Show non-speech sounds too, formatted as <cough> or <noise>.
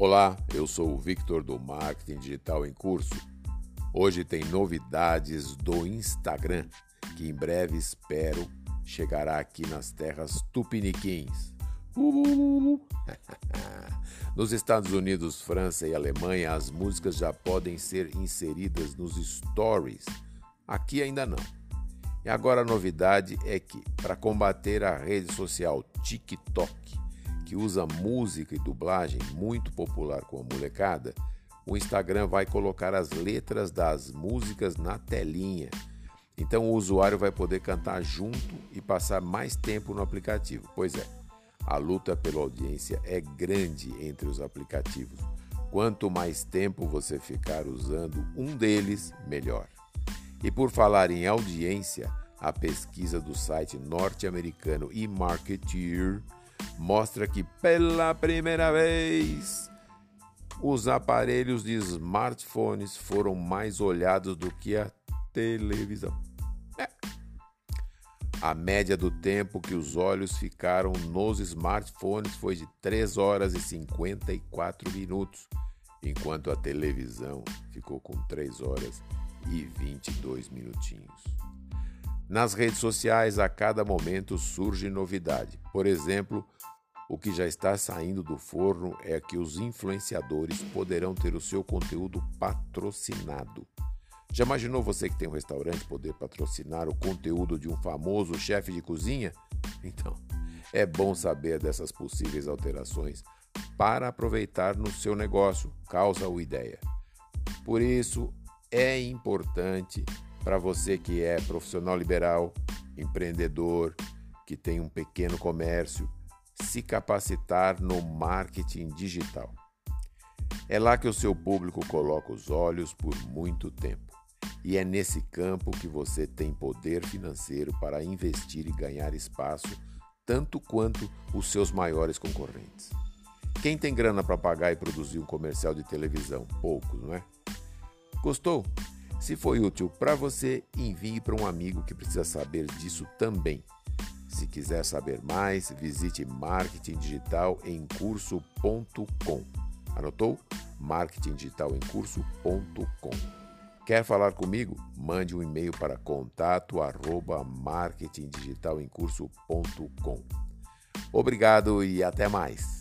Olá, eu sou o Victor do Marketing Digital em Curso. Hoje tem novidades do Instagram, que em breve espero chegará aqui nas terras tupiniquins. <laughs> Nos Estados Unidos, França e Alemanha, as músicas já podem ser inseridas nos stories. Aqui ainda não. E agora a novidade é que, para combater a rede social TikTok, que usa música e dublagem muito popular com a molecada, o Instagram vai colocar as letras das músicas na telinha. Então o usuário vai poder cantar junto e passar mais tempo no aplicativo. Pois é, a luta pela audiência é grande entre os aplicativos. Quanto mais tempo você ficar usando um deles, melhor. E por falar em audiência, a pesquisa do site norte-americano eMarketer mostra que pela primeira vez os aparelhos de smartphones foram mais olhados do que a televisão. É. A média do tempo que os olhos ficaram nos smartphones foi de 3 horas e 54 minutos, enquanto a televisão ficou com 3 horas e 22 minutinhos. Nas redes sociais, a cada momento surge novidade. Por exemplo, o que já está saindo do forno é que os influenciadores poderão ter o seu conteúdo patrocinado. Já imaginou você que tem um restaurante poder patrocinar o conteúdo de um famoso chefe de cozinha? Então, é bom saber dessas possíveis alterações para aproveitar no seu negócio, causa ou ideia. Por isso, é importante para você que é profissional liberal, empreendedor, que tem um pequeno comércio, se capacitar no marketing digital. É lá que o seu público coloca os olhos por muito tempo. E é nesse campo que você tem poder financeiro para investir e ganhar espaço, tanto quanto os seus maiores concorrentes. Quem tem grana para pagar e produzir um comercial de televisão? Poucos, não é? Gostou? Se foi útil para você, envie para um amigo que precisa saber disso também. Se quiser saber mais, visite marketingdigitalemcurso.com. Anotou? marketingdigitalemcurso.com. Quer falar comigo? Mande um e-mail para contato@marketingdigitalemcurso.com. Obrigado e até mais.